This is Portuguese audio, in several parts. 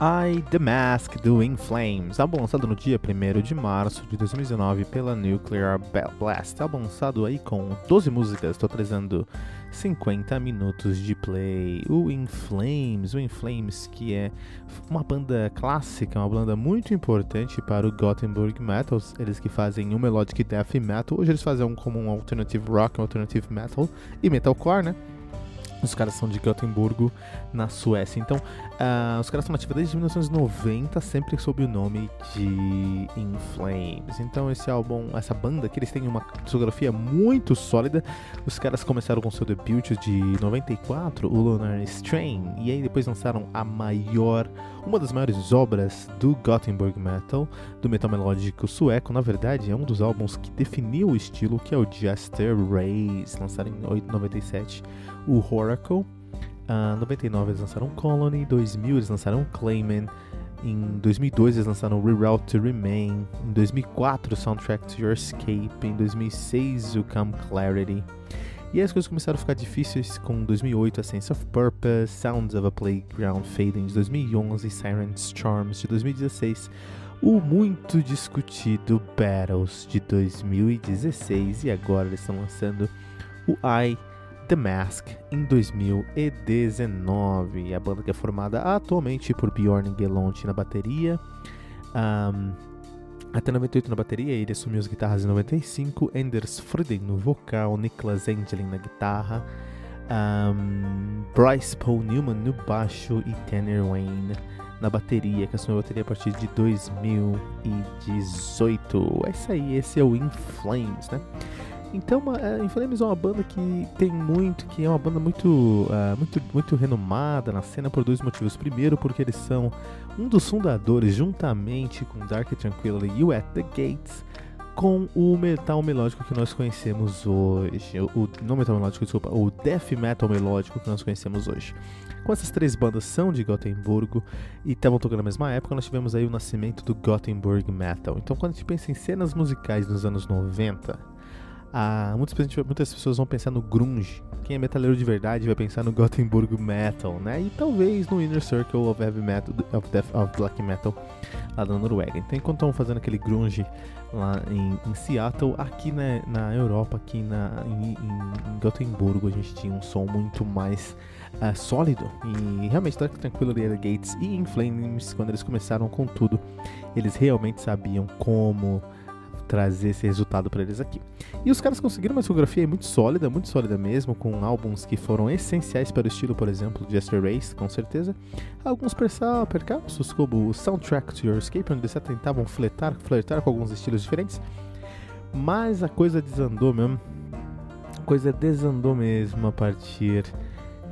I The Mask do In Flames, álbum lançado no dia 1 de março de 2019 pela Nuclear Blast, álbum lançado aí com 12 músicas, totalizando 50 minutos de play. O In Flames, o In Flames que é uma banda clássica, uma banda muito importante para o Gothenburg Metal, eles que fazem o Melodic Death Metal, hoje eles fazem um como um Alternative Rock, um Alternative Metal e Metalcore, né? Os caras são de Gotemburgo, na Suécia. Então, uh, os caras estão nativos desde 1990, sempre sob o nome de In Flames. Então, esse álbum, essa banda que eles têm uma discografia muito sólida. Os caras começaram com seu debut de 94, o Lunar Strain, e aí depois lançaram a maior, uma das maiores obras do Gothenburg Metal, do metal melódico sueco. Na verdade, é um dos álbuns que definiu o estilo, que é o Jester Race, lançado em 97 o Oracle. Em uh, 99 eles lançaram Colony, em 2000 eles lançaram Clayman, em 2002 eles lançaram Reroute to Remain, em 2004 Soundtrack to Your Escape, em 2006 o Come Clarity. E as coisas começaram a ficar difíceis com 2008 a Sense of Purpose, Sounds of a Playground Fading de 2011, Siren's Charms de 2016, o muito discutido Battles de 2016 e agora eles estão lançando o I The Mask em 2019. A banda que é formada atualmente por Bjorn Gelont na bateria, um, até 98 na bateria, ele assumiu as guitarras em 95, Anders Frieden no vocal, Niklas Engelin na guitarra, um, Bryce Paul Newman no baixo e Tanner Wayne na bateria, que assumiu a bateria a partir de 2018. É isso aí, esse é o In Flames, né? Então, a Inflames é uma banda que tem muito, que é uma banda muito, uh, muito, muito renomada na cena por dois motivos. Primeiro, porque eles são um dos fundadores, juntamente com Dark Tranquility e o At the Gates, com o metal melódico que nós conhecemos hoje. O, não metal melódico, desculpa, o death metal melódico que nós conhecemos hoje. Com essas três bandas são de Gothenburgo e estavam tocando na mesma época, nós tivemos aí o nascimento do Gothenburg Metal. Então, quando a gente pensa em cenas musicais nos anos 90, ah, muitas, muitas pessoas vão pensar no grunge. Quem é metaleiro de verdade vai pensar no Gothenburg Metal, né? E talvez no Inner Circle of Heavy Metal, of, Death, of Black Metal lá da Noruega. Então, enquanto estão fazendo aquele grunge lá em, em Seattle, aqui na, na Europa, aqui na, em, em, a gente tinha um som muito mais uh, sólido. E realmente, Dark Tranquility Gates e In Flames, quando eles começaram com tudo, eles realmente sabiam como trazer esse resultado para eles aqui. E os caras conseguiram uma discografia muito sólida, muito sólida mesmo, com álbuns que foram essenciais para o estilo, por exemplo, Jester Race, com certeza. Alguns percalços, como o Soundtrack to Your Escape, onde eles tentavam flertar, flertar com alguns estilos diferentes. Mas a coisa desandou mesmo. A coisa desandou mesmo a partir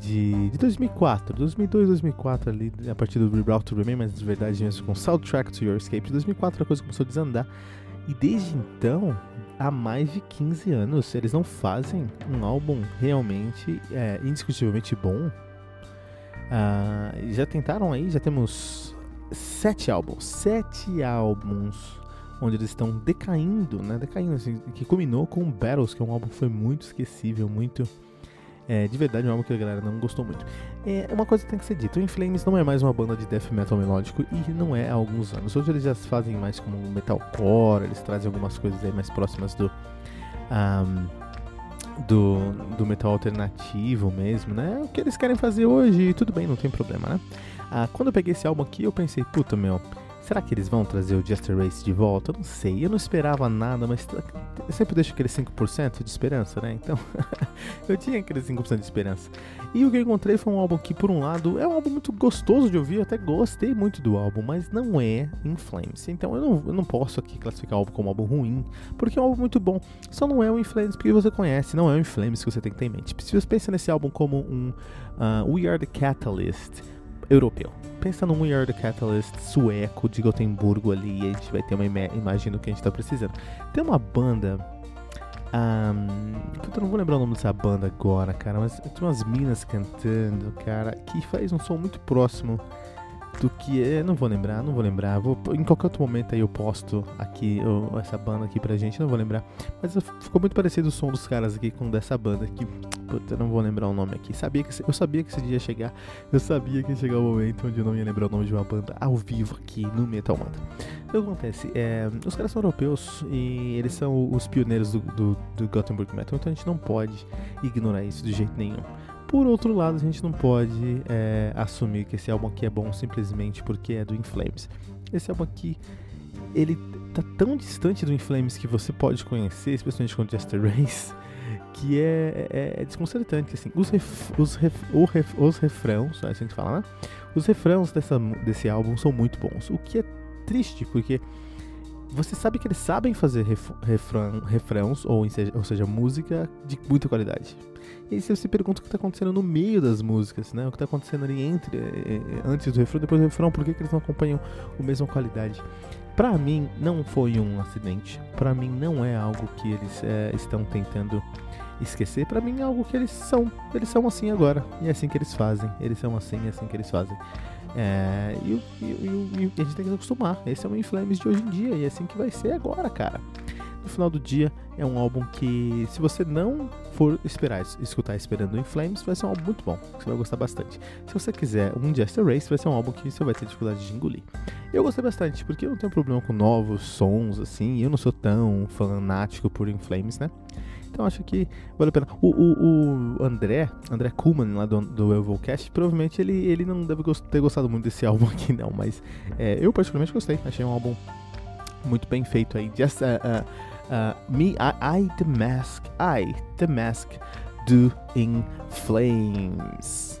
de, de 2004, 2002, 2004 ali, a partir do Reroute to Remain, mas de verdade mesmo com Soundtrack to Your Escape. De 2004 a coisa começou a desandar e desde então, há mais de 15 anos, eles não fazem um álbum realmente é, indiscutivelmente bom. Uh, já tentaram aí, já temos sete álbuns, sete álbuns onde eles estão decaindo, né? Decaindo, assim, que culminou com Battles, que é um álbum que foi muito esquecível, muito. É, de verdade, um álbum que a galera não gostou muito. É, uma coisa que tem que ser dita: o In Flames não é mais uma banda de death metal melódico e não é há alguns anos. Hoje eles já fazem mais como metalcore, eles trazem algumas coisas aí mais próximas do. Um, do, do metal alternativo mesmo, né? O que eles querem fazer hoje, tudo bem, não tem problema, né? Ah, quando eu peguei esse álbum aqui, eu pensei, puta meu, Será que eles vão trazer o Jester Race de volta? Eu não sei, eu não esperava nada, mas eu sempre deixo aquele 5% de esperança, né? Então, eu tinha aquele 5% de esperança. E o que eu encontrei foi um álbum que, por um lado, é um álbum muito gostoso de ouvir, eu até gostei muito do álbum, mas não é In Flames. Então, eu não, eu não posso aqui classificar o álbum como um álbum ruim, porque é um álbum muito bom. Só não é o In Flames porque você conhece, não é o In Flames que você tem que ter em mente. Se você pensa nesse álbum como um uh, We Are the Catalyst europeu pensa num We Are The Catalyst sueco de Gotemburgo ali, e a gente vai ter uma imagem do que a gente tá precisando. Tem uma banda. Um, eu não vou lembrar o nome dessa banda agora, cara, mas tem umas minas cantando, cara, que faz um som muito próximo do que é. Não vou lembrar, não vou lembrar. Vou, em qualquer outro momento aí eu posto aqui eu, essa banda aqui pra gente, não vou lembrar. Mas ficou muito parecido o som dos caras aqui com dessa banda aqui. Puta, não vou lembrar o nome aqui. Sabia que, eu sabia que esse dia ia chegar. Eu sabia que ia chegar o momento onde eu não ia lembrar o nome de uma banda ao vivo aqui no Metal Mantra. O que acontece? É, os caras são europeus e eles são os pioneiros do, do, do Gothenburg Metal, então a gente não pode ignorar isso de jeito nenhum. Por outro lado, a gente não pode é, assumir que esse álbum aqui é bom simplesmente porque é do Inflames. Esse álbum aqui, ele tá tão distante do Inflames que você pode conhecer, especialmente com Jester Race, que é, é, é desconcertante. Assim, os, ref, os, ref, ref, os refrãos, a gente fala, né? Os refrãos dessa, desse álbum são muito bons. O que é triste, porque você sabe que eles sabem fazer ref, refrão, refrãos, ou ou seja, música de muita qualidade. E aí você se pergunta o que está acontecendo no meio das músicas, né? O que está acontecendo ali entre, eh, eh, antes do refrão, depois do refrão, por que, que eles não acompanham a mesma qualidade? Para mim, não foi um acidente. Para mim, não é algo que eles é, estão tentando esquecer. Para mim, é algo que eles são. Eles são assim agora. E é assim que eles fazem. Eles são assim, é assim que eles fazem. É, e, e, e, e, a gente tem que se acostumar. Esse é o Inflames de hoje em dia. E é assim que vai ser agora, cara no final do dia é um álbum que, se você não for esperar escutar esperando In Flames, vai ser um álbum muito bom, que você vai gostar bastante. Se você quiser um Jester Race, vai ser um álbum que você vai ter dificuldade de engolir. Eu gostei bastante, porque eu não tenho problema com novos sons, assim, eu não sou tão fanático por In Flames, né? Então acho que vale a pena. O, o, o André, André Kuhlman lá do, do Evilcast, provavelmente ele, ele não deve ter gostado muito desse álbum aqui, não, mas é, eu particularmente gostei, achei um álbum muito bem feito aí. Just, uh, uh, uh, me, I, I, the mask, I, the mask, do in flames.